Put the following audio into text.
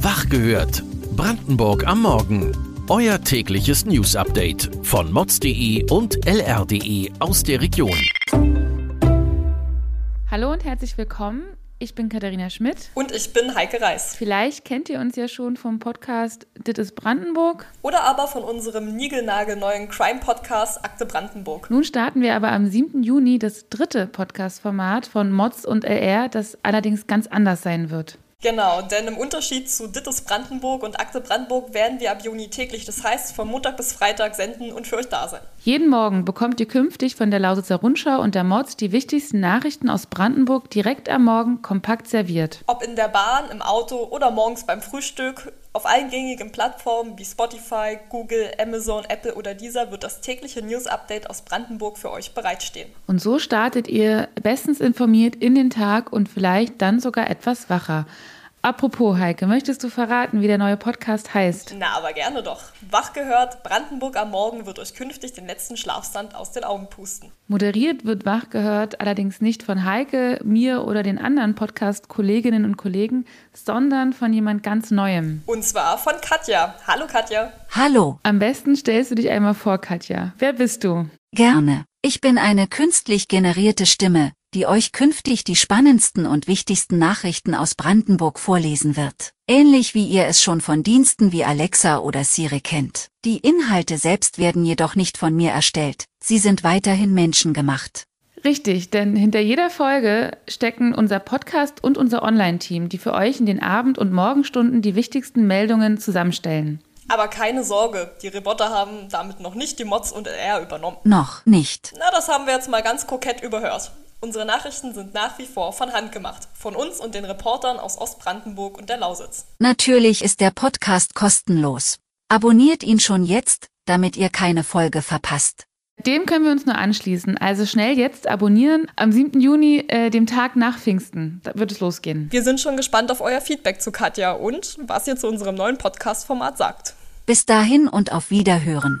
Wach gehört. Brandenburg am Morgen. Euer tägliches News-Update von mods.de und lr.de aus der Region. Hallo und herzlich willkommen. Ich bin Katharina Schmidt. Und ich bin Heike Reis. Vielleicht kennt ihr uns ja schon vom Podcast Dit ist Brandenburg. Oder aber von unserem niegelnagelneuen Crime-Podcast Akte Brandenburg. Nun starten wir aber am 7. Juni das dritte Podcast-Format von Mods und LR, das allerdings ganz anders sein wird. Genau, denn im Unterschied zu Dittes Brandenburg und Akte Brandenburg werden wir ab Juni täglich, das heißt von Montag bis Freitag senden und für euch da sein. Jeden Morgen bekommt ihr künftig von der Lausitzer Rundschau und der Mods die wichtigsten Nachrichten aus Brandenburg direkt am Morgen kompakt serviert. Ob in der Bahn, im Auto oder morgens beim Frühstück, auf allen gängigen Plattformen wie Spotify, Google, Amazon, Apple oder dieser wird das tägliche News-Update aus Brandenburg für euch bereitstehen. Und so startet ihr bestens informiert in den Tag und vielleicht dann sogar etwas wacher. Apropos, Heike, möchtest du verraten, wie der neue Podcast heißt? Na, aber gerne doch. Wach gehört, Brandenburg am Morgen wird euch künftig den letzten Schlafstand aus den Augen pusten. Moderiert wird Wach gehört allerdings nicht von Heike, mir oder den anderen Podcast-Kolleginnen und Kollegen, sondern von jemand ganz Neuem. Und zwar von Katja. Hallo Katja. Hallo. Am besten stellst du dich einmal vor, Katja. Wer bist du? Gerne. Ich bin eine künstlich generierte Stimme, die euch künftig die spannendsten und wichtigsten Nachrichten aus Brandenburg vorlesen wird. Ähnlich wie ihr es schon von Diensten wie Alexa oder Siri kennt. Die Inhalte selbst werden jedoch nicht von mir erstellt, sie sind weiterhin menschengemacht. Richtig, denn hinter jeder Folge stecken unser Podcast und unser Online-Team, die für euch in den Abend- und Morgenstunden die wichtigsten Meldungen zusammenstellen. Aber keine Sorge, die Reporter haben damit noch nicht die Mods und LR übernommen. Noch nicht. Na, das haben wir jetzt mal ganz kokett überhört. Unsere Nachrichten sind nach wie vor von Hand gemacht, von uns und den Reportern aus Ostbrandenburg und der Lausitz. Natürlich ist der Podcast kostenlos. Abonniert ihn schon jetzt, damit ihr keine Folge verpasst. Dem können wir uns nur anschließen. Also schnell jetzt abonnieren. Am 7. Juni, äh, dem Tag nach Pfingsten, da wird es losgehen. Wir sind schon gespannt auf euer Feedback zu Katja und was ihr zu unserem neuen Podcast-Format sagt. Bis dahin und auf Wiederhören.